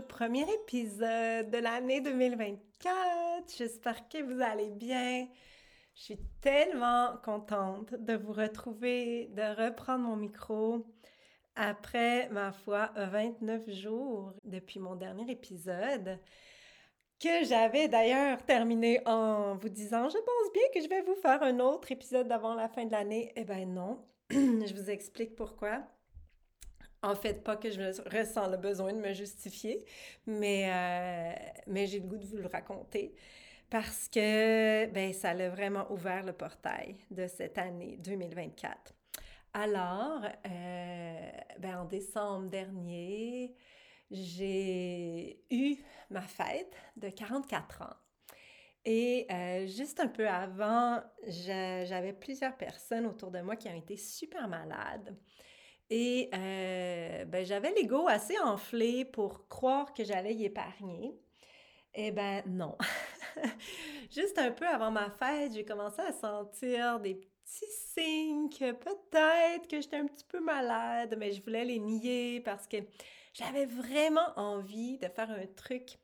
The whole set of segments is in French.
Premier épisode de l'année 2024. J'espère que vous allez bien. Je suis tellement contente de vous retrouver, de reprendre mon micro après, ma foi, 29 jours depuis mon dernier épisode que j'avais d'ailleurs terminé en vous disant je pense bien que je vais vous faire un autre épisode avant la fin de l'année. Eh ben non, je vous explique pourquoi. En fait, pas que je ressens le besoin de me justifier, mais, euh, mais j'ai le goût de vous le raconter parce que ben, ça a vraiment ouvert le portail de cette année 2024. Alors, euh, ben, en décembre dernier, j'ai eu ma fête de 44 ans. Et euh, juste un peu avant, j'avais plusieurs personnes autour de moi qui ont été super malades. Et euh, ben, j'avais l'ego assez enflé pour croire que j'allais y épargner. Eh ben non. Juste un peu avant ma fête, j'ai commencé à sentir des petits signes que peut-être que j'étais un petit peu malade, mais je voulais les nier parce que j'avais vraiment envie de faire un truc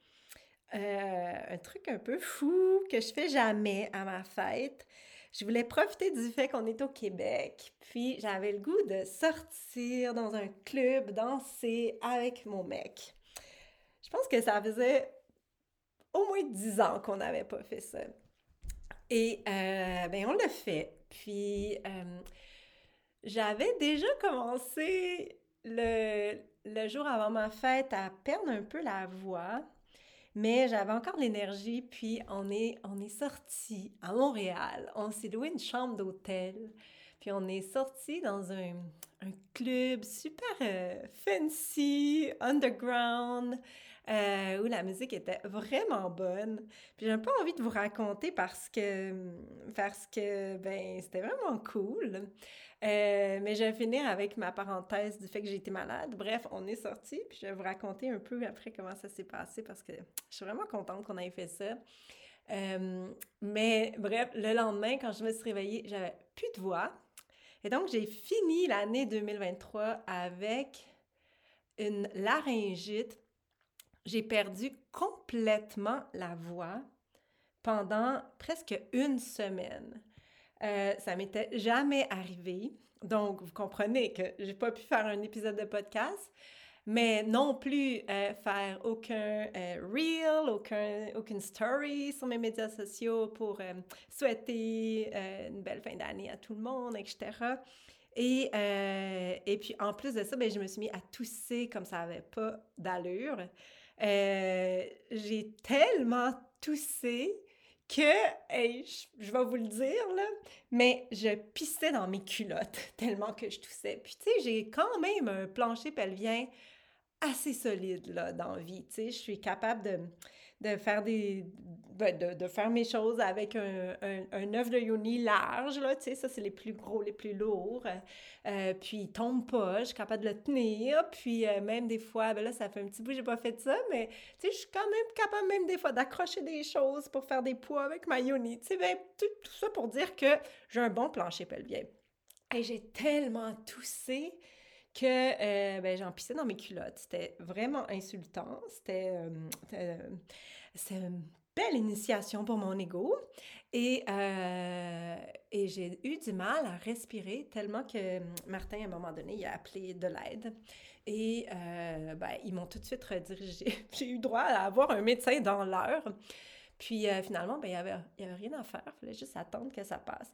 euh, un truc un peu fou que je fais jamais à ma fête. Je voulais profiter du fait qu'on est au Québec, puis j'avais le goût de sortir dans un club, danser avec mon mec. Je pense que ça faisait au moins dix ans qu'on n'avait pas fait ça. Et euh, ben on l'a fait. Puis euh, j'avais déjà commencé le, le jour avant ma fête à perdre un peu la voix. Mais j'avais encore l'énergie, puis on est, on est sorti à Montréal. On s'est loué une chambre d'hôtel, puis on est sorti dans un, club super euh, fancy, underground, euh, où la musique était vraiment bonne. Puis j'ai un peu envie de vous raconter parce que, parce que ben, c'était vraiment cool. Euh, mais je vais finir avec ma parenthèse du fait que j'ai été malade. Bref, on est sorti, puis je vais vous raconter un peu après comment ça s'est passé parce que je suis vraiment contente qu'on ait fait ça. mais bref, le lendemain, quand je me suis réveillée, j'avais plus de voix. Et donc, j'ai fini l'année 2023 avec une laryngite. J'ai perdu complètement la voix pendant presque une semaine. Euh, ça m'était jamais arrivé. Donc, vous comprenez que j'ai pas pu faire un épisode de podcast mais non plus euh, faire aucun euh, reel, aucun, aucune story sur mes médias sociaux pour euh, souhaiter une belle fin d'année à tout le monde, etc. Et, et puis, en plus de ça, ben, je me suis mis à tousser comme ça n'avait pas d'allure. J'ai tellement toussé que, je, vais vous le dire, là, mais je pissais dans mes culottes tellement que je toussais. Puis, tu sais, j'ai quand même un plancher pelvien assez solide là, dans la vie. Tu sais, je suis capable de, de faire des de, de, faire mes choses avec un, un, un œuf de yoni large, là, tu sais, ça c'est les plus gros, les plus lourds. Euh, puis il tombe pas, je suis capable de le tenir. Puis euh, même des fois, ben là, ça fait un petit bout, j'ai pas fait ça, mais tu sais, je suis quand même capable même des fois d'accrocher des choses pour faire des poids avec ma yoni. Tu sais, ben, tout, tout ça pour dire que j'ai un bon plancher pelvien. Et j'ai tellement toussé que euh, ben, j'en pissais dans mes culottes. C'était vraiment insultant. C'était euh, euh, une belle initiation pour mon ego. Et, et j'ai eu du mal à respirer tellement que Martin, à un moment donné, il a appelé de l'aide. Et ben, ils m'ont tout de suite redirigé. j'ai eu droit à avoir un médecin dans l'heure. Puis finalement, ben, il n'y avait, y avait rien à faire. Il fallait juste attendre que ça passe.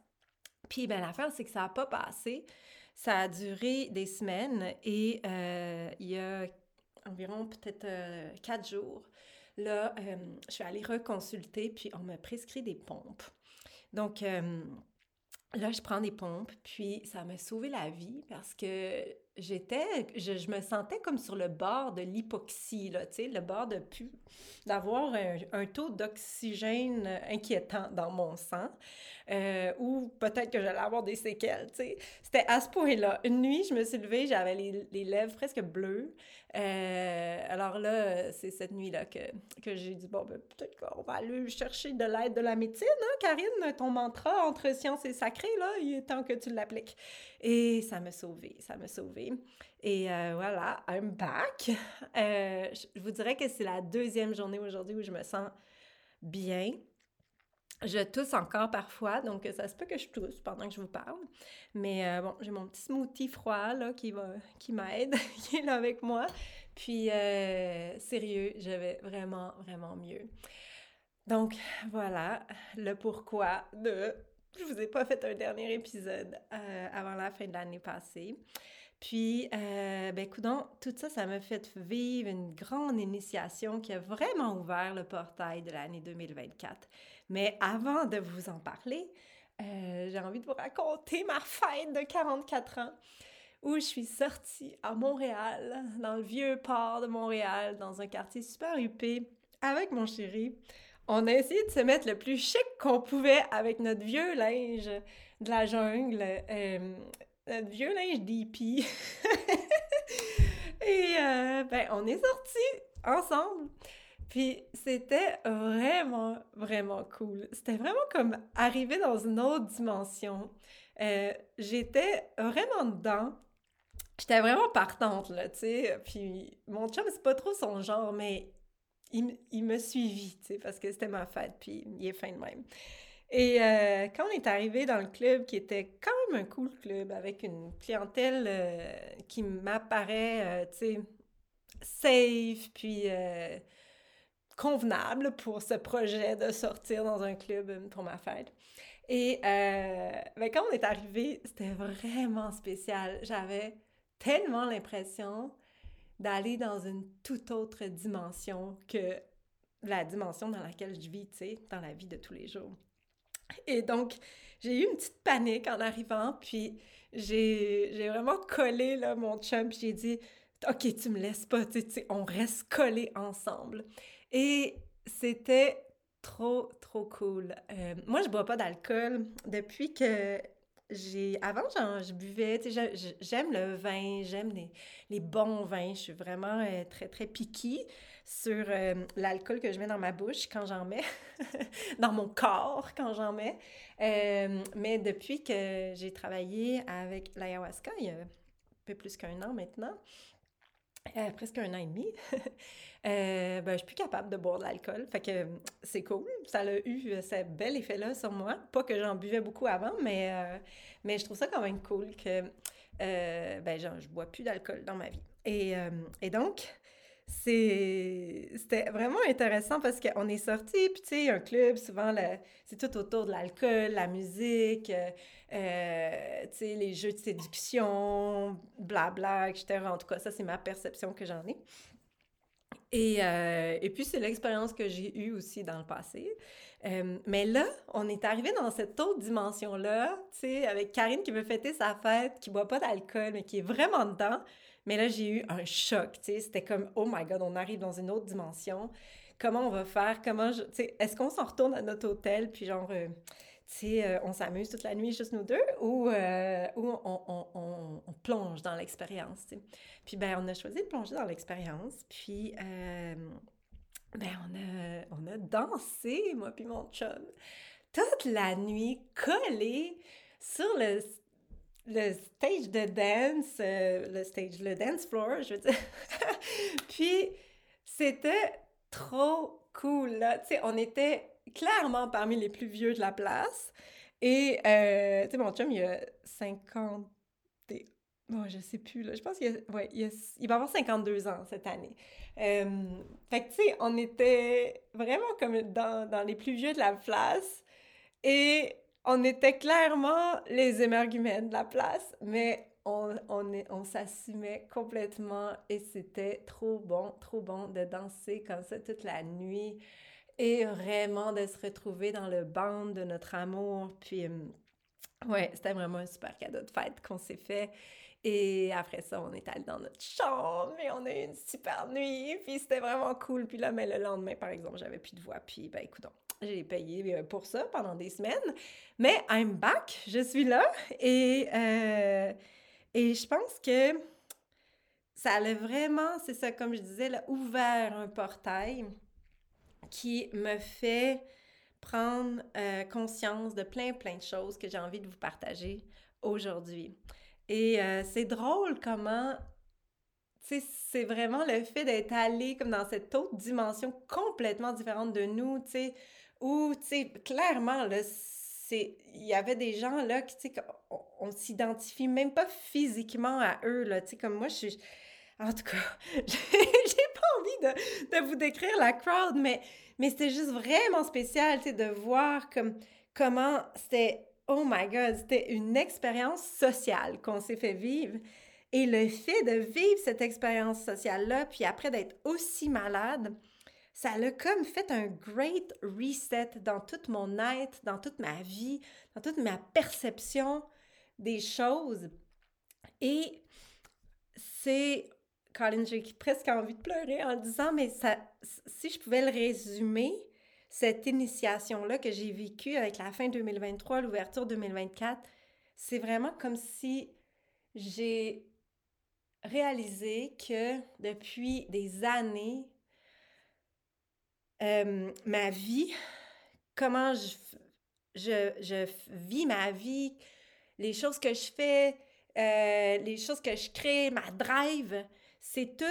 Puis ben, l'affaire, c'est que ça n'a pas passé. Ça a duré des semaines et euh, il y a environ peut-être euh, quatre jours, là, euh, je suis allée reconsulter, puis on m'a prescrit des pompes. Donc, là, je prends des pompes, puis ça m'a sauvé la vie parce que j'étais, je, me sentais comme sur le bord de l'hypoxie, là, tu sais, le bord de pu, d'avoir un, taux d'oxygène inquiétant dans mon sang, euh, ou peut-être que j'allais avoir des séquelles, tu sais. C'était à ce point-là. Une nuit, je me suis levée, j'avais les, les lèvres presque bleues, euh, alors là, c'est cette nuit-là que, que j'ai dit, bon, ben, peut-être qu'on va aller chercher de l'aide de la médecine, hein, Karine, ton mantra entre science et sacré, là, il est temps que tu l'appliques. Et ça m'a sauvée, ça m'a sauvée. Et euh, voilà, I'm back. Euh, je vous dirais que c'est la deuxième journée aujourd'hui où je me sens bien. Je tousse encore parfois, donc ça se peut que je tousse pendant que je vous parle. Mais euh, bon, j'ai mon petit smoothie froid là, qui, va, qui m'aide, qui est là avec moi. Puis, sérieux, je vais vraiment, vraiment mieux. Donc, voilà le pourquoi de... Je vous ai pas fait un dernier épisode euh, avant la fin de l'année passée. Puis, euh, ben, tout ça, ça m'a fait vivre une grande initiation qui a vraiment ouvert le portail de l'année 2024. Mais avant de vous en parler, euh, j'ai envie de vous raconter ma fête de 44 ans où je suis sortie à Montréal, dans le vieux port de Montréal, dans un quartier super huppé, avec mon chéri. On a essayé de se mettre le plus chic qu'on pouvait avec notre vieux linge de la jungle, euh, notre vieux linge d'hippie. Et euh, ben, on est sortis ensemble. Puis c'était vraiment, vraiment cool. C'était vraiment comme arriver dans une autre dimension. Euh, j'étais vraiment dedans. J'étais vraiment partante, là, tu sais. Puis mon chum, c'est pas trop son genre, mais il, il tu sais, parce que c'était ma fête, puis il est fin de même. Et euh, quand on est arrivé dans le club, qui était quand même un cool club, avec une clientèle euh, qui m'apparaît, tu sais, safe, puis convenable pour ce projet de sortir dans un club euh, pour ma fête. Et euh, ben, quand on est arrivé, c'était vraiment spécial. J'avais tellement l'impression d'aller dans une toute autre dimension que la dimension dans laquelle je vis, tu sais, dans la vie de tous les jours. Et donc, j'ai eu une petite panique en arrivant, puis j'ai vraiment collé là, mon chum, puis j'ai dit « Ok, tu me laisses pas, tu sais, on reste collés ensemble. » Et c'était trop, trop cool. Euh, moi, je bois pas d'alcool depuis que j'ai... Avant, je buvais, tu sais, j'aime le vin, j'aime les, les, bons vins. Je suis vraiment euh, très, très piquée sur euh, l'alcool que je mets dans ma bouche quand j'en mets, dans mon corps quand j'en mets. mais depuis que j'ai travaillé avec l'ayahuasca, il y a un peu plus qu'un an maintenant, presque un an et demi, euh, ben, je suis plus capable de boire de l'alcool. Fait que c'est cool. Ça a eu euh, ce bel effet-là sur moi. Pas que j'en buvais beaucoup avant, mais, euh, mais je trouve ça quand même cool que ben, je bois plus d'alcool dans ma vie. Et donc, c'était vraiment intéressant parce qu'on est sorti, puis tu sais, un club, souvent, c'est tout autour de l'alcool, la musique, euh, tu sais, les jeux de séduction, blabla, etc. En tout cas, ça, c'est ma perception que j'en ai. Et, euh, et puis, c'est l'expérience que j'ai eue aussi dans le passé. Euh, mais là, on est arrivé dans cette autre dimension-là, tu sais, avec Karine qui veut fêter sa fête, qui boit pas d'alcool, mais qui est vraiment dedans. Mais là, j'ai eu un choc, tu sais, c'était comme, oh my God, on arrive dans une autre dimension. Comment on va faire? Comment, tu sais, est-ce qu'on s'en retourne à notre hôtel, puis genre, euh, tu sais, euh, on s'amuse toute la nuit, juste nous deux, ou, ou on, on, on, plonge dans l'expérience, tu sais? Puis, ben, on a choisi de plonger dans l'expérience, puis, ben, on a, dansé, moi puis mon chum, toute la nuit, collé sur le le stage de dance, euh, le stage, le dance floor, je veux dire. Puis, c'était trop cool, là. Tu sais, on était clairement parmi les plus vieux de la place. Et, euh, tu sais, mon chum, il a 50... Oh, je sais plus, là. Je pense qu'il ouais, il, va avoir 52 ans cette année. Euh, fait que, tu sais, on était vraiment comme dans, dans les plus vieux de la place. Et on était clairement les émergumènes de la place, mais on, on, on s'assumait complètement et c'était trop bon, trop bon de danser comme ça toute la nuit et vraiment de se retrouver dans le band de notre amour. Puis, Ouais, c'était vraiment un super cadeau de fête qu'on s'est fait. Et après ça, on est allé dans notre chambre et on a eu une super nuit. Puis c'était vraiment cool. Puis là, mais le lendemain, par exemple, j'avais plus de voix. Puis ben écoute, j'ai payé euh, pour ça pendant des semaines. Mais I'm back, je suis là. Et, euh, et je pense que ça a vraiment, c'est ça, comme je disais, là, ouvert un portail qui me fait prendre euh, conscience de plein, plein de choses que j'ai envie de vous partager aujourd'hui. Et euh, c'est drôle comment, tu sais, c'est vraiment le fait d'être allé comme dans cette autre dimension complètement différente de nous, tu sais, où, tu sais, clairement, là, c'est, il y avait des gens, là, qui, tu sais, on, s'identifie même pas physiquement à eux, là, tu sais, comme moi, je suis... En tout cas, j'ai pas envie de, vous décrire la crowd, mais, mais c'était juste vraiment spécial, tu sais, de voir comme, comment c'était oh my God, c'était une expérience sociale qu'on s'est fait vivre. Et le fait de vivre cette expérience sociale-là, puis après d'être aussi malade, ça a comme fait un great reset dans tout mon être, dans toute ma vie, dans toute ma perception des choses. Et c'est, Colin, j'ai presque envie de pleurer en disant, mais ça, si je pouvais le résumer, cette initiation-là que j'ai vécue avec la fin 2023, l'ouverture 2024, c'est vraiment comme si j'ai réalisé que depuis des années, euh, ma vie, comment je, je, je, vis ma vie, les choses que je fais, euh, les choses que je crée, ma drive, c'est tout,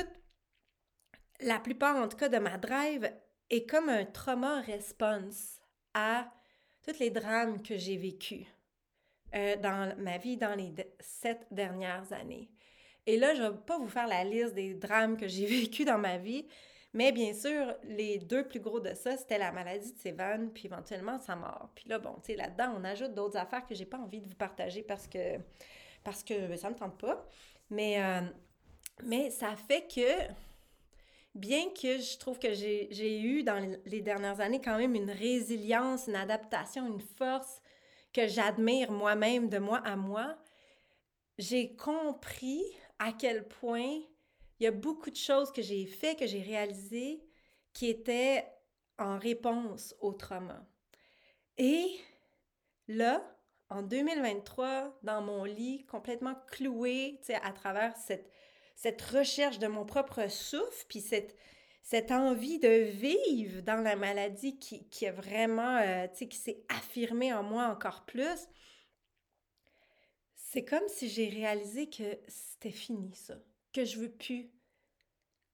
la plupart en tout cas de ma drive est comme un trauma response à tous les drames que j'ai vécus euh, dans ma vie dans les sept dernières années. Et là, je ne vais pas vous faire la liste des drames que j'ai vécus dans ma vie, mais bien sûr, les deux plus gros de ça, c'était la maladie de Sévan, puis éventuellement sa mort. Puis là, bon, tu sais, là-dedans, on ajoute d'autres affaires que j'ai pas envie de vous partager parce que, parce que ça me tente pas. Mais, euh, mais ça fait que bien que je trouve que j'ai eu dans les dernières années quand même une résilience, une adaptation, une force que j'admire moi-même de moi à moi, j'ai compris à quel point il y a beaucoup de choses que j'ai fait, que j'ai réalisées, qui étaient en réponse au trauma. Et là, en 2023, dans mon lit, complètement cloué, à travers cette cette recherche de mon propre souffle, puis cette, cette envie de vivre dans la maladie qui, qui est vraiment, euh, tu sais, qui s'est affirmée en moi encore plus, c'est comme si j'ai réalisé que c'était fini ça, que je veux plus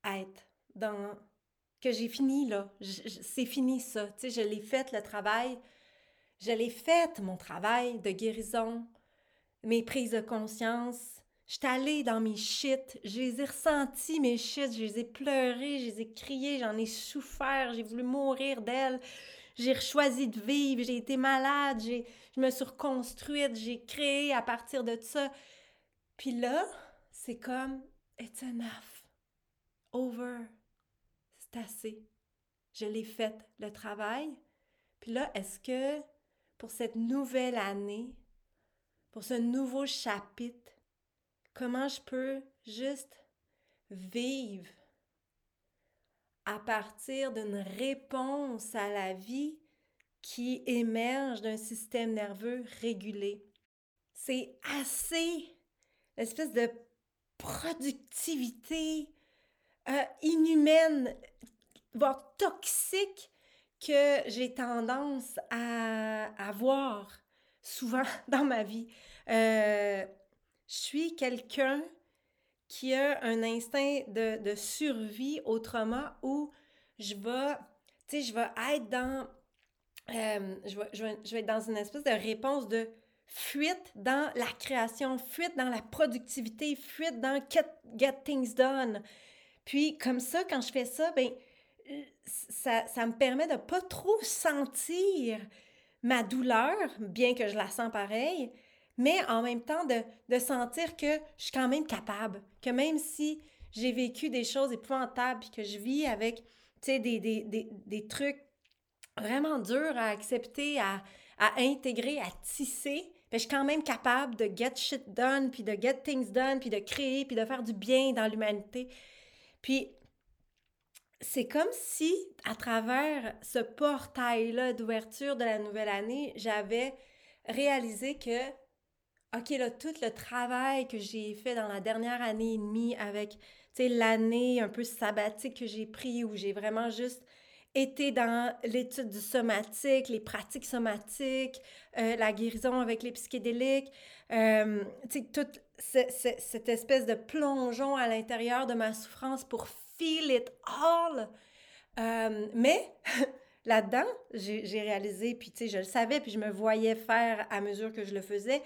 être dans, que j'ai fini là, c'est fini ça, tu sais, je l'ai fait le travail, je l'ai fait mon travail de guérison, mes prises de conscience, J'étais allée dans mes shit, je les ai ressentis, mes shit, je les ai pleurés, je les ai criés, j'en ai souffert, j'ai voulu mourir d'elle. J'ai choisi de vivre, j'ai été malade, j'ai, je me suis reconstruite, j'ai créé à partir de ça. Puis là, c'est comme, it's enough. Over. C'est assez. Je l'ai fait, le travail. Puis là, est-ce que pour cette nouvelle année, pour ce nouveau chapitre, Comment je peux juste vivre à partir d'une réponse à la vie qui émerge d'un système nerveux régulé. C'est assez l'espèce de productivité euh, inhumaine, voire toxique que j'ai tendance à avoir souvent dans ma vie. Euh, je suis quelqu'un qui a un instinct de, survie au trauma où je vais, tu sais, je être dans, euh, je, je, vais, être dans une espèce de réponse de fuite dans la création, fuite dans la productivité, fuite dans get, get things done. Puis comme ça, quand je fais ça, ben ça, ça me permet de pas trop sentir ma douleur, bien que je la sens pareil, mais en même temps de, sentir que je suis quand même capable, que même si j'ai vécu des choses épouvantables, puis que je vis avec, des, des, des, trucs vraiment durs à accepter, à, à intégrer, à tisser, je suis quand même capable de get shit done, puis de get things done, puis de créer, puis de faire du bien dans l'humanité. Puis c'est comme si, à travers ce portail-là d'ouverture de la nouvelle année, j'avais réalisé que, OK, là, tout le travail que j'ai fait dans la dernière année et demie avec, tu sais, l'année un peu sabbatique que j'ai pris, où j'ai vraiment juste été dans l'étude du somatique, les pratiques somatiques, euh, la guérison avec les psychédéliques, euh, tu sais, toute cette espèce de plongeon à l'intérieur de ma souffrance pour feel it all. Euh, mais là-dedans, j'ai réalisé, puis tu sais, je le savais, puis je me voyais faire à mesure que je le faisais.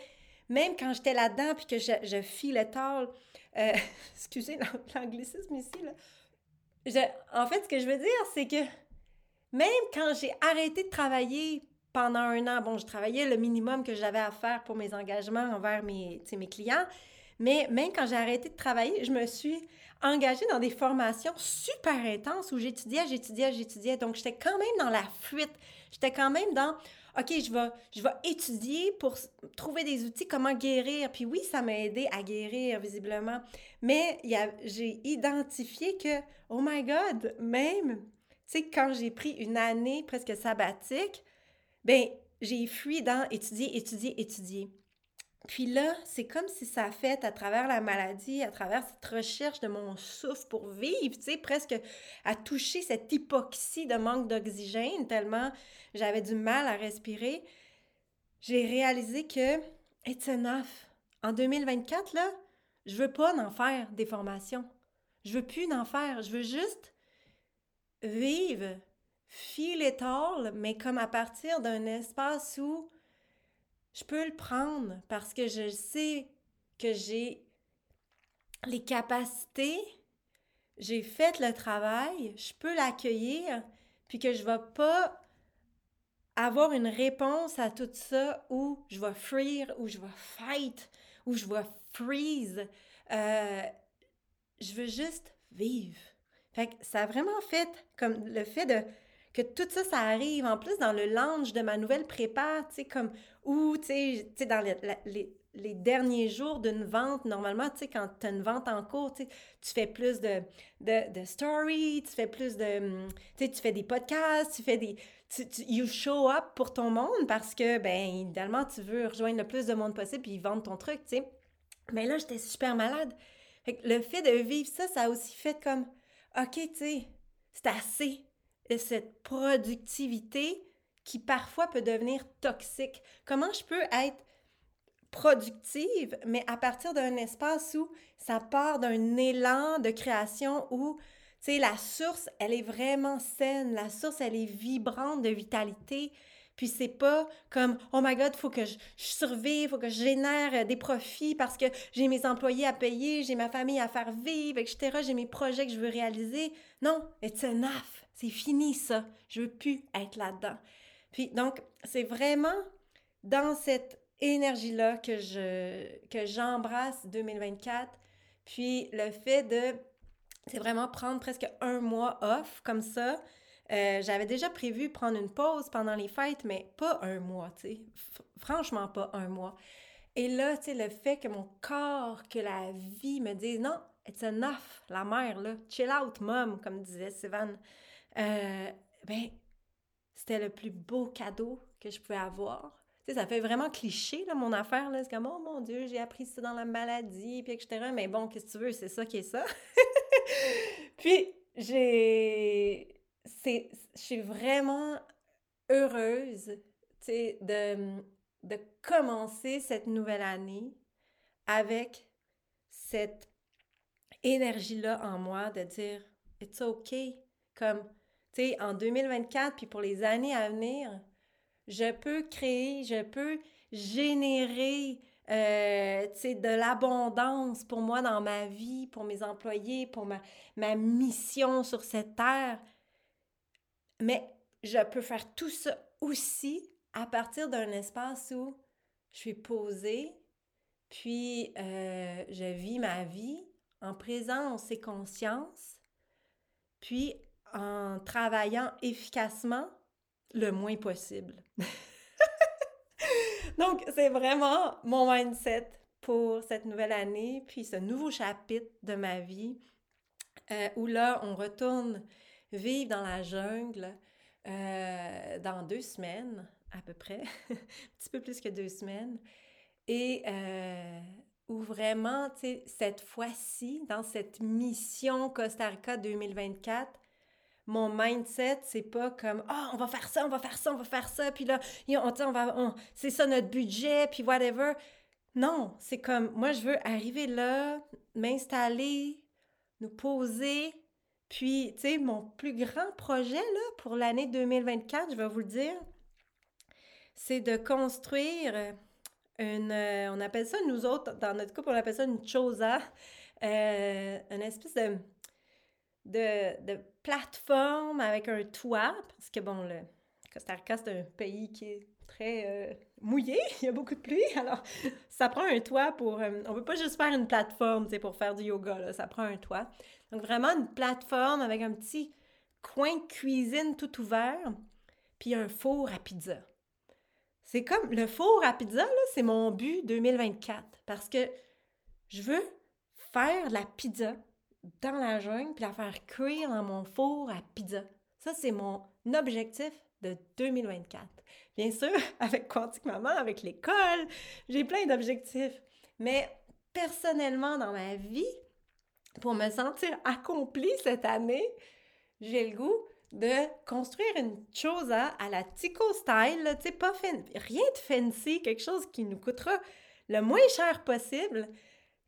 Même quand j'étais là-dedans, puis que je, je all, euh, excusez l'anglicisme ici, là. en fait, ce que je veux dire, c'est que même quand j'ai arrêté de travailler pendant un an, bon, je travaillais le minimum que j'avais à faire pour mes engagements envers mes, mes clients, mais même quand j'ai arrêté de travailler, je me suis engagée dans des formations super intenses où j'étudiais, j'étudiais, j'étudiais. Donc, j'étais quand même dans la fuite. J'étais quand même dans, OK, je vais, je vais étudier pour trouver des outils, comment guérir. Puis oui, ça m'a aidé à guérir, visiblement. Mais j'ai identifié que, oh my God, même, tu sais, quand j'ai pris une année presque sabbatique, ben j'ai fui dans étudier, étudier, étudier. Puis là, c'est comme si ça fait à travers la maladie, à travers cette recherche de mon souffle pour vivre, tu sais, presque à toucher cette hypoxie de manque d'oxygène, tellement j'avais du mal à respirer, j'ai réalisé que it's enough. En 2024, là, je veux pas en faire des formations. Je veux plus en faire. Je veux juste vivre, feel it all, mais comme à partir d'un espace où je peux le prendre parce que je sais que j'ai les capacités, j'ai fait le travail, je peux l'accueillir, puis que je ne vais pas avoir une réponse à tout ça où je vais fuir, où je vais fight, où je vais freeze. Euh, je veux juste vivre. Fait que ça a vraiment fait comme le fait de que tout ça, ça arrive en plus dans le launch de ma nouvelle prépa, tu sais, comme où, tu sais, dans les, derniers jours d'une vente, normalement, tu sais, quand tu as une vente en cours, tu fais plus de, stories, tu fais plus de, tu sais, tu fais des podcasts, tu fais des, tu, you show up pour ton monde parce que, ben, idéalement, tu veux rejoindre le plus de monde possible puis vendre ton truc, tu sais. Mais là, j'étais super malade. Fait que le fait de vivre ça, ça a aussi fait comme, OK, tu sais, c'est assez cette productivité qui parfois peut devenir toxique. Comment je peux être productive, mais à partir d'un espace où ça part d'un élan de création où, tu sais, la source, elle est vraiment saine, la source, elle est vibrante de vitalité. Puis c'est pas comme oh my god, faut que je, je survive, faut que je génère des profits parce que j'ai mes employés à payer, j'ai ma famille à faire vivre, etc. J'ai mes projets que je veux réaliser. Non, it's enough. C'est fini ça. Je veux plus être là-dedans. Puis donc, c'est vraiment dans cette énergie-là que je que j'embrasse 2024. Puis le fait de c'est vraiment prendre presque un mois off comme ça. Euh, j'avais déjà prévu prendre une pause pendant les fêtes, mais pas un mois, tu sais. Franchement, pas un mois. Et là, tu sais, le fait que mon corps, que la vie me dise non, it's enough, la mère, là, chill out, mom, comme disait Sivan euh, ben, c'était le plus beau cadeau que je pouvais avoir. Tu sais, ça fait vraiment cliché, là, mon affaire, là. C'est comme, oh mon Dieu, j'ai appris ça dans la maladie, puis etc. Mais bon, qu'est-ce que tu veux, c'est ça qui est ça. puis, j'ai... Je suis vraiment heureuse, tu sais, de, de commencer cette nouvelle année avec cette énergie-là en moi de dire, it's okay, comme en 2024, puis pour les années à venir, je peux créer, je peux générer euh, de l'abondance pour moi dans ma vie, pour mes employés, pour ma, ma mission sur cette terre. Mais je peux faire tout ça aussi à partir d'un espace où je suis posée, puis euh, je vis ma vie en présence et conscience, puis en travaillant efficacement le moins possible. Donc, c'est vraiment mon mindset pour cette nouvelle année, puis ce nouveau chapitre de ma vie, euh, où là, on retourne vivre dans la jungle euh, dans deux semaines, à peu près, un petit peu plus que deux semaines, et euh, où vraiment, tu sais, cette fois-ci, dans cette mission Costa Rica 2024, mon mindset, c'est pas comme ah on va faire ça, on va faire ça, on va faire ça, puis là on, on va c'est ça notre budget, puis whatever. Non, c'est comme moi je veux arriver là, m'installer, nous poser, puis tu sais mon plus grand projet là pour l'année 2024, je vais vous le dire, c'est de construire une euh, on appelle ça nous autres dans notre couple on appelle ça une chosa, euh, une espèce de de, plateforme avec un toit, parce que bon, le Costa Rica, c'est un pays qui est très euh, mouillé, il y a beaucoup de pluie, alors ça prend un toit pour... Euh, on peut pas juste faire une plateforme, pour faire du yoga, là, ça prend un toit. Donc vraiment une plateforme avec un petit coin cuisine tout ouvert, puis un four à pizza. C'est comme le four à pizza, là, c'est mon but 2024, parce que je veux faire la pizza dans la jungle puis la faire cuire dans mon four à pizza. Ça, c'est mon objectif de 2024. Bien sûr, avec Quantique Maman, avec l'école, j'ai plein d'objectifs. Mais personnellement, dans ma vie, pour me sentir accomplie cette année, j'ai le goût de construire une chose à, la Tico style, pas rien de fancy, quelque chose qui nous coûtera le moins cher possible,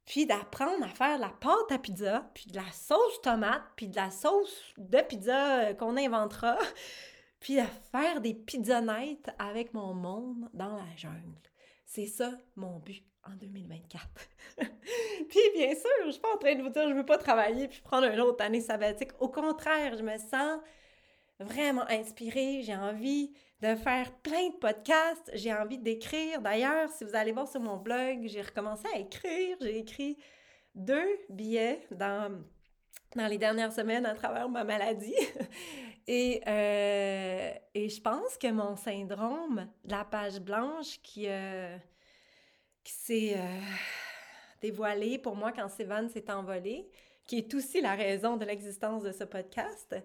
puis d'apprendre à faire de la pâte à pizza, puis de la sauce tomate, puis de la sauce de pizza euh, qu'on inventera, puis de faire des pizzonnettes avec mon monde dans la jungle. C'est ça mon but en 2024. puis bien sûr, je suis pas en train de vous dire je veux pas travailler puis prendre une autre année sabbatique. Au contraire, je me sens vraiment inspirée, j'ai envie de faire plein de podcasts. J'ai envie d'écrire. D'ailleurs, si vous allez voir sur mon blog, j'ai recommencé à écrire. J'ai écrit deux billets dans, dans les dernières semaines à travers ma maladie. et, euh, et je pense que mon syndrome de la page blanche qui, euh, qui s'est euh, dévoilé pour moi quand Sévan s'est envolé, qui est aussi la raison de l'existence de ce podcast,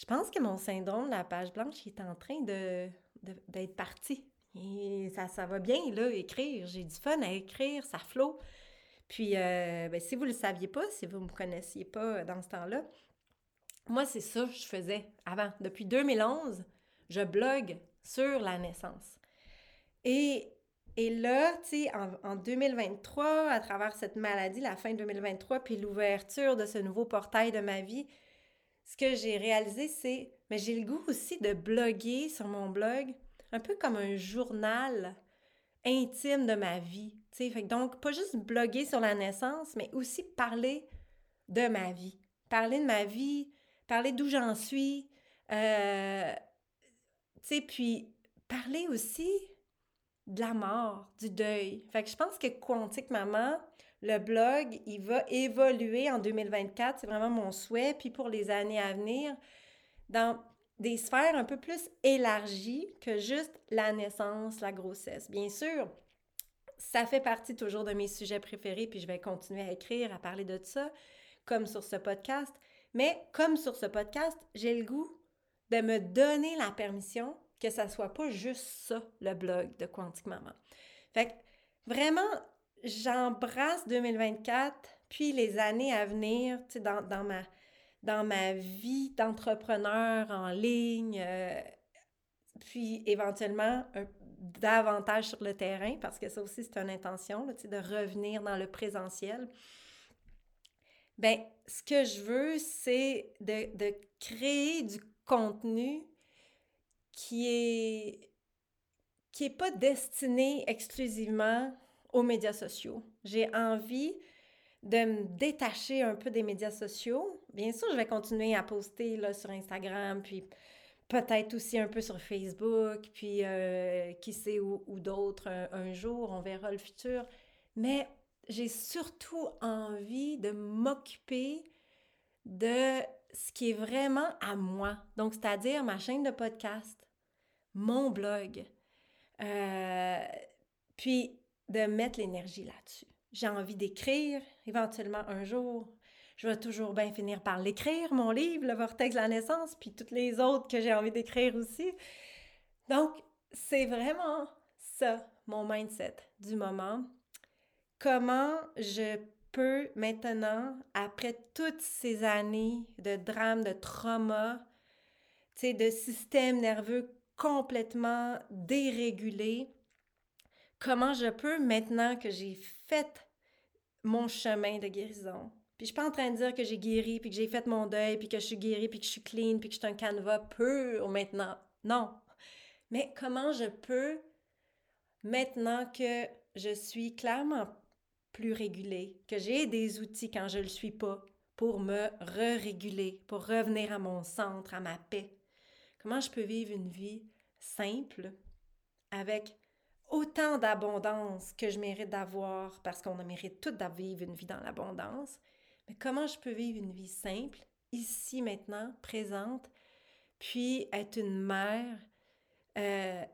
je pense que mon syndrome de la page blanche est en train de, d'être parti. Et ça, ça va bien, là, écrire. J'ai du fun à écrire, ça flot. Puis, euh, ben, si vous ne le saviez pas, si vous ne me connaissiez pas dans ce temps-là, moi, c'est ça que je faisais avant. Depuis 2011, je blogue sur la naissance. Et, et là, tu sais, en, en, 2023, à travers cette maladie, la fin 2023, puis l'ouverture de ce nouveau portail de ma vie, ce que j'ai réalisé, c'est, mais j'ai le goût aussi de bloguer sur mon blog, un peu comme un journal intime de ma vie. Fait donc, pas juste bloguer sur la naissance, mais aussi parler de ma vie. Parler de ma vie, parler d'où j'en suis. Euh, puis parler aussi de la mort, du deuil. Fait je pense que Quantique Maman, le blog, il va évoluer en 2024, c'est vraiment mon souhait, puis pour les années à venir, dans des sphères un peu plus élargies que juste la naissance, la grossesse. Bien sûr, ça fait partie toujours de mes sujets préférés, puis je vais continuer à écrire, à parler de ça, comme sur ce podcast. Mais comme sur ce podcast, j'ai le goût de me donner la permission que ça soit pas juste ça, le blog de Quantique Maman. Fait que vraiment, j'embrasse 2024, puis les années à venir, tu sais, dans, dans, ma, dans ma vie d'entrepreneur en ligne, euh, puis éventuellement davantage sur le terrain, parce que ça aussi, c'est une intention, tu sais, de revenir dans le présentiel. Ben, ce que je veux, c'est de, de créer du contenu qui est qui est pas destiné exclusivement aux médias sociaux. J'ai envie de me détacher un peu des médias sociaux. Bien sûr, je vais continuer à poster sur Instagram, puis peut-être aussi un peu sur Facebook, puis euh, qui sait où, d'autres un, jour, on verra le futur. Mais j'ai surtout envie de m'occuper de ce qui est vraiment à moi. Donc, c'est-à-dire ma chaîne de podcast, mon blog. Euh, puis de mettre l'énergie là-dessus. J'ai envie d'écrire, éventuellement un jour, je vais toujours bien finir par l'écrire, mon livre, Le Vortex de la naissance, puis toutes les autres que j'ai envie d'écrire aussi. Donc, c'est vraiment ça, mon mindset du moment. Comment je peux maintenant, après toutes ces années de drame, de trauma, de système nerveux complètement dérégulé, comment je peux, maintenant que j'ai fait mon chemin de guérison, puis je suis pas en train de dire que j'ai guéri, puis que j'ai fait mon deuil, puis que je suis guérie, puis que je suis clean, puis que je suis un canevas pur maintenant. Non. Mais comment je peux, maintenant que je suis clairement plus régulée, que j'ai des outils quand je le suis pas, pour me re-réguler, pour revenir à mon centre, à ma paix? Comment je peux vivre une vie simple avec autant d'abondance que je mérite d'avoir parce qu'on mérite tout de vivre une vie dans l'abondance, mais comment je peux vivre une vie simple, ici, maintenant, présente, puis être une mère euh,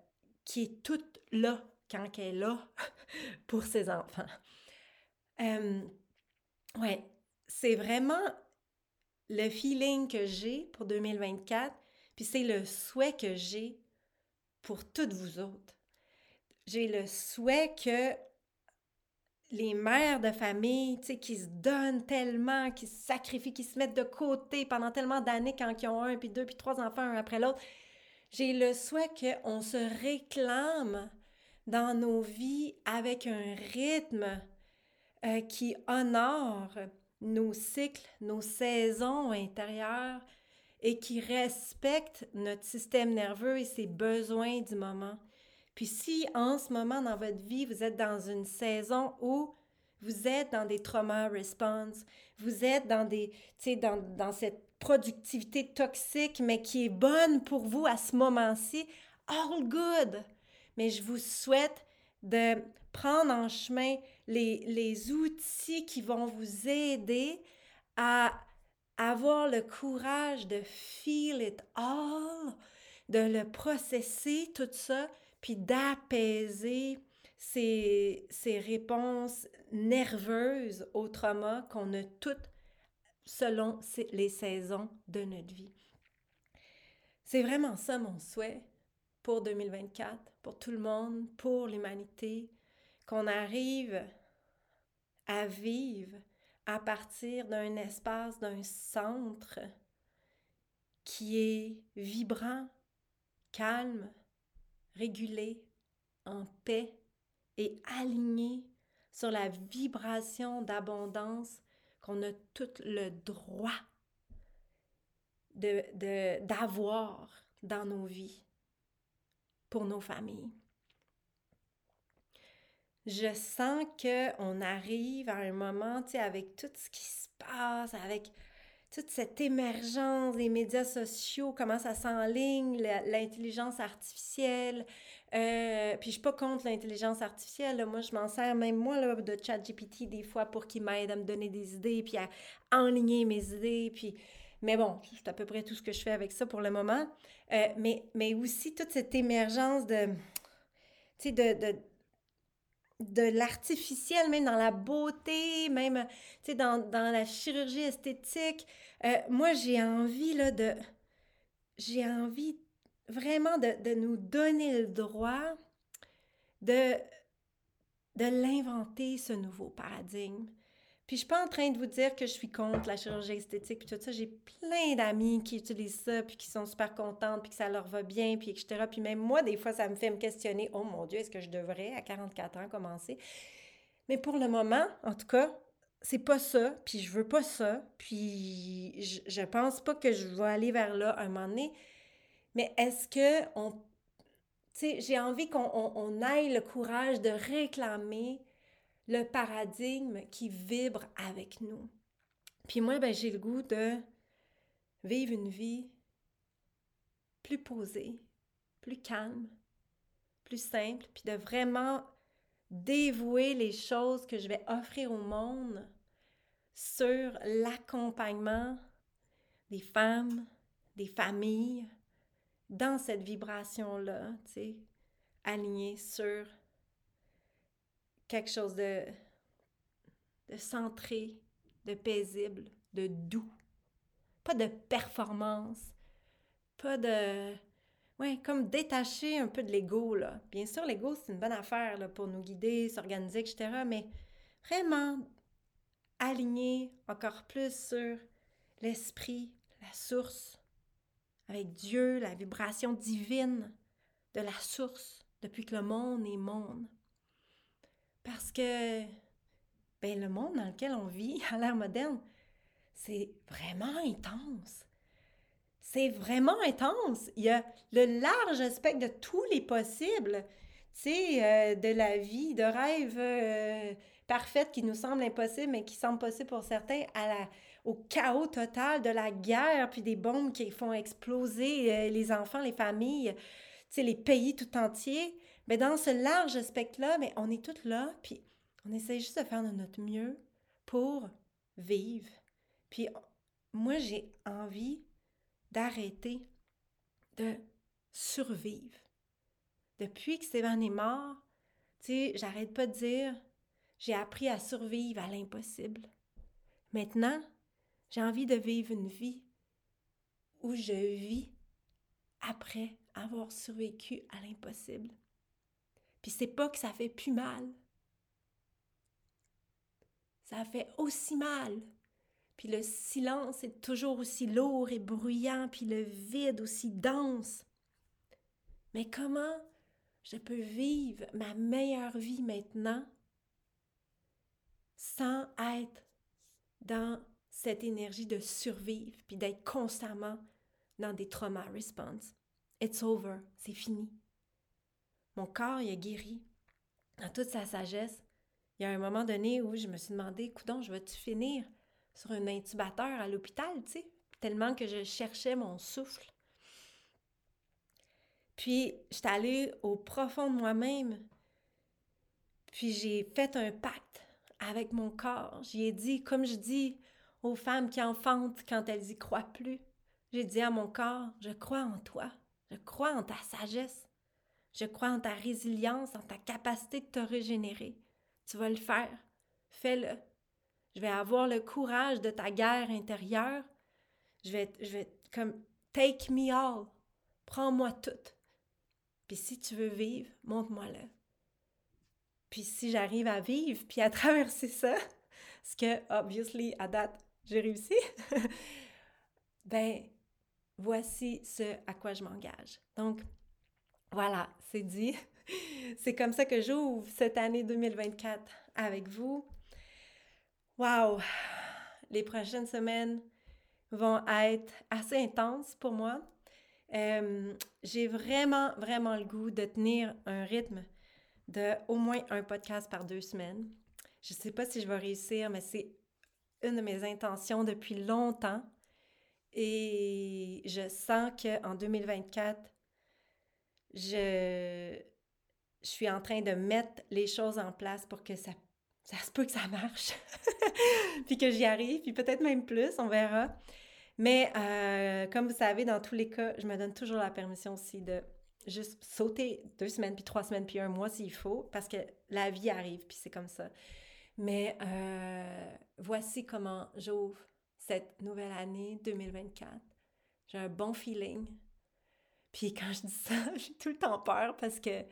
qui est toute là quand elle est là pour ses enfants? Euh, ouais, c'est vraiment le feeling que j'ai pour 2024, puis c'est le souhait que j'ai pour toutes vous autres. J'ai le souhait que les mères de famille, tu qui se donnent tellement, qui se sacrifient, qui se mettent de côté pendant tellement d'années quand ils ont un, puis deux, puis trois enfants, un après l'autre. J'ai le souhait qu'on se réclame dans nos vies avec un rythme euh, qui honore nos cycles, nos saisons intérieures et qui respecte notre système nerveux et ses besoins du moment. Puis si en ce moment dans votre vie, vous êtes dans une saison où vous êtes dans des trauma response, vous êtes dans des, dans, dans cette productivité toxique, mais qui est bonne pour vous à ce moment-ci, all good. Mais je vous souhaite de prendre en chemin les, les outils qui vont vous aider à avoir le courage de feel it all, de le processer, tout ça, puis d'apaiser ces, ces réponses nerveuses au trauma qu'on a toutes selon les saisons de notre vie. C'est vraiment ça mon souhait pour 2024, pour tout le monde, pour l'humanité, qu'on arrive à vivre à partir d'un espace, d'un centre qui est vibrant, calme, régulé, en paix et aligné sur la vibration d'abondance qu'on a tout le droit d'avoir de, dans nos vies, pour nos familles. Je sens qu'on arrive à un moment, tu sais, avec tout ce qui se passe, avec toute cette émergence des médias sociaux, comment ça s'enligne, l'intelligence artificielle. Euh, puis je suis pas contre l'intelligence artificielle. Moi, je m'en sers même moi là, de ChatGPT des fois pour qu'il m'aide à me donner des idées, puis à enligner mes idées. Puis... Mais bon, c'est à peu près tout ce que je fais avec ça pour le moment. Euh, mais, mais aussi toute cette émergence de, de, de de l'artificiel, même dans la beauté, même dans, dans la chirurgie esthétique. Euh, moi, j'ai envie là, de. J'ai envie vraiment de, de, nous donner le droit de, de l'inventer, ce nouveau paradigme. Puis je suis pas en train de vous dire que je suis contre la chirurgie esthétique puis tout ça. J'ai plein d'amis qui utilisent ça puis qui sont super contentes puis que ça leur va bien puis etc. Puis même moi, des fois, ça me fait me questionner. Oh mon Dieu, est-ce que je devrais à 44 ans commencer? Mais pour le moment, en tout cas, c'est pas ça, puis je veux pas ça, puis je, je pense pas que je vais aller vers là un moment donné. Mais est-ce que on... Tu sais, j'ai envie qu'on on aille le courage de réclamer le paradigme qui vibre avec nous. Puis moi, ben, j'ai le goût de vivre une vie plus posée, plus calme, plus simple, puis de vraiment dévouer les choses que je vais offrir au monde sur l'accompagnement des femmes, des familles, dans cette vibration-là, tu sais, alignée sur quelque chose de, centré, de paisible, de doux. Pas de performance, pas de... Ouais, comme détacher un peu de l'ego, là. Bien sûr, l'ego, c'est une bonne affaire là, pour nous guider, s'organiser, etc. Mais vraiment aligner encore plus sur l'esprit, la source, avec Dieu, la vibration divine de la source depuis que le monde est monde. Parce que ben, le monde dans lequel on vit à l'ère moderne, c'est vraiment intense. C'est vraiment intense. Il y a le large spectre de tous les possibles, tu sais, euh, de la vie, de rêve euh, parfaite qui nous semble impossible, mais qui semble possible pour certains, au chaos total de la guerre, puis des bombes qui font exploser euh, les enfants, les familles, tu sais, les pays tout entiers. Mais dans ce large spectre-là, mais on est tous là, puis on essaie juste de faire de notre mieux pour vivre. Puis moi, j'ai envie d'arrêter de survivre. Depuis que Stéphane est mort, tu sais, j'arrête pas de dire j'ai appris à survivre à l'impossible. Maintenant, j'ai envie de vivre une vie où je vis après avoir survécu à l'impossible. Puis c'est pas que ça fait plus mal. Ça fait aussi mal. Puis le silence est toujours aussi lourd et bruyant, puis le vide aussi dense. Mais comment je peux vivre ma meilleure vie maintenant sans être dans cette énergie de survivre, puis d'être constamment dans des traumas response? It's over, c'est fini. Mon corps, il a guéri. Dans toute sa sagesse, il y a un moment donné où je me suis demandé, coudon, je vais-tu finir sur un intubateur à l'hôpital, tu sais, tellement que je cherchais mon souffle. Puis, j'étais allée au profond de moi-même, puis j'ai fait un pacte avec mon corps. J'y ai dit, comme je dis aux femmes qui enfantent quand elles y croient plus, j'ai dit à mon corps, je crois en toi, je crois en ta sagesse, je crois en ta résilience, en ta capacité de te régénérer. Tu vas le faire. Fais-le. Je vais avoir le courage de ta guerre intérieure. Je vais, je vais comme take me all. Prends-moi tout. Puis si tu veux vivre, montre-moi-le. Puis si j'arrive à vivre, puis à traverser ça, ce que, obviously, à date, j'ai réussi, ben, voici ce à quoi je m'engage. Donc, voilà, c'est dit. c'est comme ça que j'ouvre cette année 2024 avec vous. Wow! Les prochaines semaines vont être assez intenses pour moi. Euh, j'ai vraiment, vraiment le goût de tenir un rythme de au moins un podcast par deux semaines. Je ne sais pas si je vais réussir, mais c'est une de mes intentions depuis longtemps. Et je sens qu'en 2024, je, suis en train de mettre les choses en place pour que ça, ça se peut que ça marche, puis que j'y arrive, puis peut-être même plus, on verra. Mais euh, comme vous savez, dans tous les cas, je me donne toujours la permission aussi de juste sauter deux semaines, puis trois semaines, puis un mois s'il faut, parce que la vie arrive, puis c'est comme ça. Mais euh, voici comment j'ouvre cette nouvelle année 2024. J'ai un bon feeling. Puis quand je dis ça, j'ai tout le temps peur parce que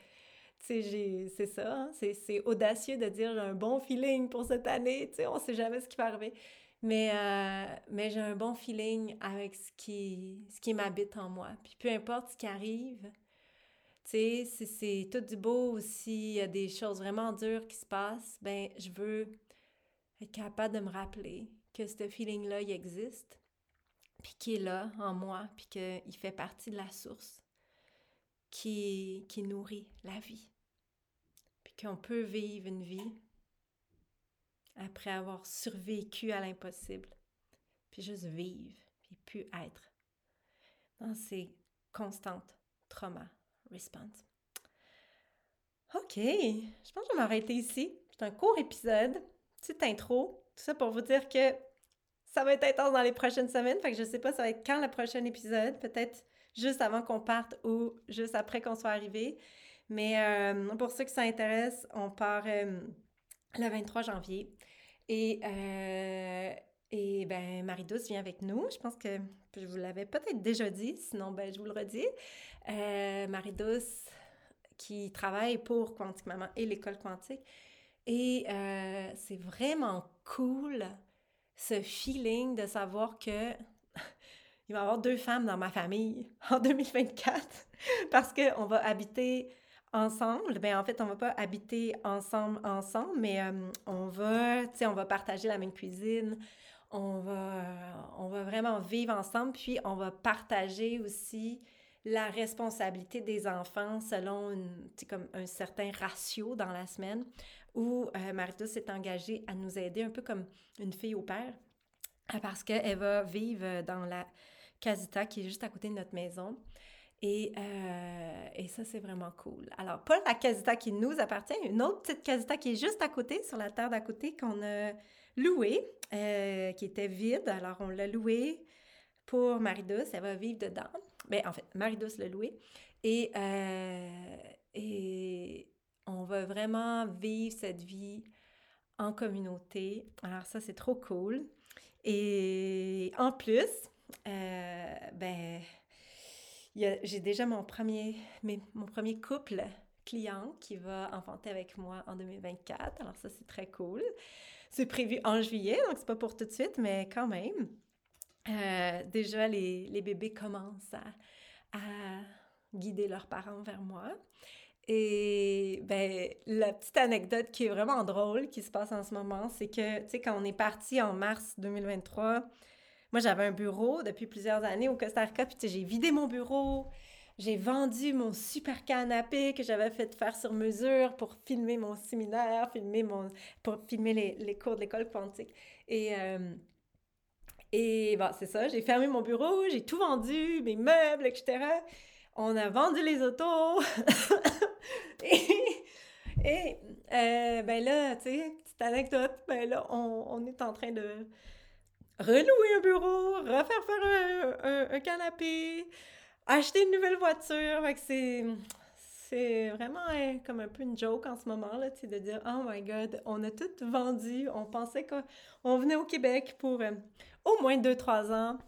c'est ça, hein, c'est audacieux de dire j'ai un bon feeling pour cette année, tu sais, on sait jamais ce qui va arriver. Mais, euh, mais j'ai un bon feeling avec ce qui, ce qui m'habite en moi. Puis peu importe ce qui arrive, tu sais, si c'est tout du beau ou s'il y a des choses vraiment dures qui se passent, ben je veux être capable de me rappeler que ce feeling-là, il existe, puis qu'il est là en moi, puis qu'il fait partie de la source qui, qui nourrit la vie qu'on peut vivre une vie après avoir survécu à l'impossible, puis juste vivre, puis plus être dans ces constantes trauma response. OK, je pense que je vais m'arrêter ici. C'est un court épisode, petite intro, tout ça pour vous dire que ça va être intense dans les prochaines semaines, fait que je sais pas ça va être quand le prochain épisode, peut-être juste avant qu'on parte ou juste après qu'on soit arrivé. Mais euh, pour ceux qui s'intéressent, on part euh, le 23 janvier. Et, euh, et ben, Marie-Douce vient avec nous. Je pense que je vous l'avais peut-être déjà dit, sinon ben, je vous le redis. Marie-Douce qui travaille pour Quantique Maman et l'école quantique. Et c'est vraiment cool ce feeling de savoir que il va y avoir deux femmes dans ma famille en 2024 parce qu'on va habiter ensemble. Ben en fait, on va pas habiter ensemble ensemble, mais euh, on va, on va partager la même cuisine. On va, on va vraiment vivre ensemble, puis on va partager aussi la responsabilité des enfants selon une, comme un certain ratio dans la semaine où euh, s'est engagée à nous aider un peu comme une fille au père parce qu'elle va vivre dans la casita qui est juste à côté de notre maison. Et, euh, et ça, c'est vraiment cool. Alors, pas la casita qui nous appartient, une autre petite casita qui est juste à côté, sur la terre d'à côté, qu'on a louée, euh, qui était vide. Alors, on l'a louée pour Marie-Douce. Elle va vivre dedans. Mais ben, en fait, Marie-Douce l'a louée. Euh, et on va vraiment vivre cette vie en communauté. Alors, ça, c'est trop cool. Et en plus, ben j'ai déjà mon premier, mon premier couple client qui va enfanter avec moi en 2024. Alors ça, c'est très cool. C'est prévu en juillet, donc c'est pas pour tout de suite, mais quand même. Euh, déjà, les, bébés commencent à, guider leurs parents vers moi. Et ben, la petite anecdote qui est vraiment drôle qui se passe en ce moment, c'est que, tu sais, quand on est parti en mars 2023, moi, j'avais un bureau depuis plusieurs années au Costa Rica, puis j'ai vidé mon bureau. J'ai vendu mon super canapé que j'avais fait faire sur mesure pour filmer mon séminaire, filmer mon, pour filmer les, les cours de l'école quantique. Et, euh, et bon, c'est ça, j'ai fermé mon bureau, j'ai tout vendu, mes meubles, etc. On a vendu les autos. et, euh, ben là, tu sais, petite anecdote, ben là, on, est en train de relouer un bureau, refaire faire un, canapé, acheter une nouvelle voiture. c'est, c'est vraiment hein, comme un peu une joke en ce moment, là, de dire « Oh my God, on a tout vendu. On pensait qu'on venait au Québec pour euh, au moins 2-3 ans.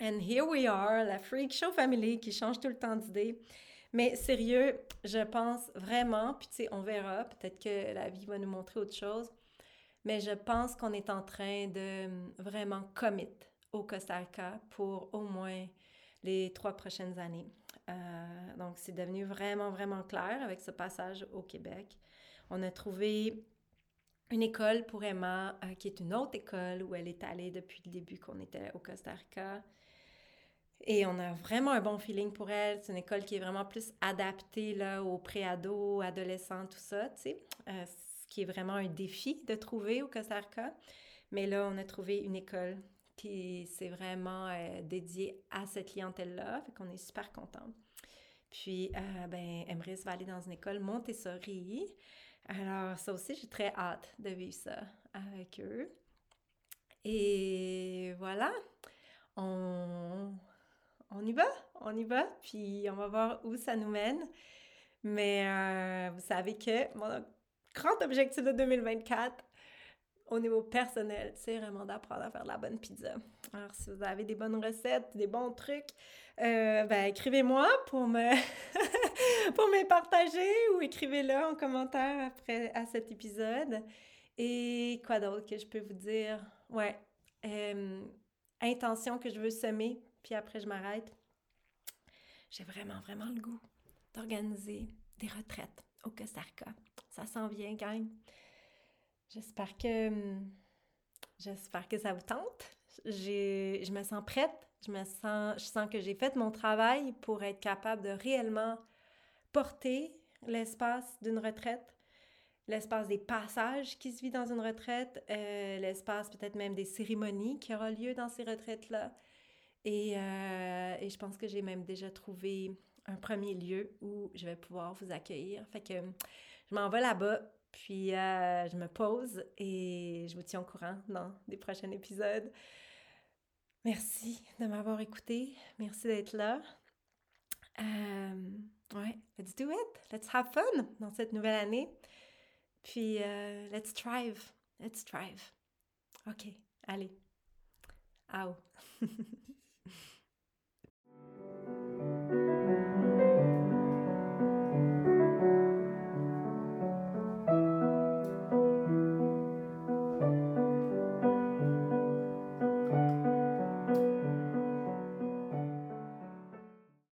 And here we are, la Freak Show Family qui change tout le temps d'idée. Mais sérieux, je pense vraiment, puis tu sais, on verra, peut-être que la vie va nous montrer autre chose mais je pense qu'on est en train de hum, vraiment commit au Costa Rica pour au moins les trois prochaines années. Euh, donc, c'est devenu vraiment, vraiment clair avec ce passage au Québec. On a trouvé une école pour Emma, euh, qui est une autre école où elle est allée depuis le début qu'on était au Costa Rica. Et on a vraiment un bon feeling pour elle. C'est une école qui est vraiment plus adaptée là, aux préados, adolescents, tout ça, tu sais. Euh, qui est vraiment un défi de trouver au Costa Rica. Mais là, on a trouvé une école qui s'est vraiment euh, dédiée à cette clientèle-là. Fait qu'on est super contents. Puis, euh, ben, Emrys va aller dans une école Montessori. Alors, ça aussi, j'ai très hâte de vivre ça avec eux. Et voilà, on, on y va, on y va, puis on va voir où ça nous mène. Mais euh, vous savez que mon grand objectif de 2024 au niveau personnel, c'est vraiment d'apprendre à faire de la bonne pizza. Alors, si vous avez des bonnes recettes, des bons trucs, euh, ben, écrivez-moi pour me, pour me partager ou écrivez-le en commentaire après à cet épisode. Et quoi d'autre que je peux vous dire? Ouais, euh, intention que je veux semer, puis après je m'arrête. J'ai vraiment, vraiment le goût d'organiser des retraites au Costa Rica. Ça s'en vient, gang. J'espère que j'espère que ça vous tente. Je me sens prête. Je me sens, je sens que j'ai fait mon travail pour être capable de réellement porter l'espace d'une retraite, l'espace des passages qui se vit dans une retraite, euh, l'espace peut-être même des cérémonies qui aura lieu dans ces retraites-là. Et, euh, et, je pense que j'ai même déjà trouvé un premier lieu où je vais pouvoir vous accueillir. Fait que je m'en vais là-bas, puis euh, je me pose et je vous tiens au courant dans des prochains épisodes. Merci de m'avoir écouté. Merci d'être là. Euh, ouais, let's do it. Let's have fun dans cette nouvelle année. Puis, euh, let's drive. Let's drive. OK, allez. Au.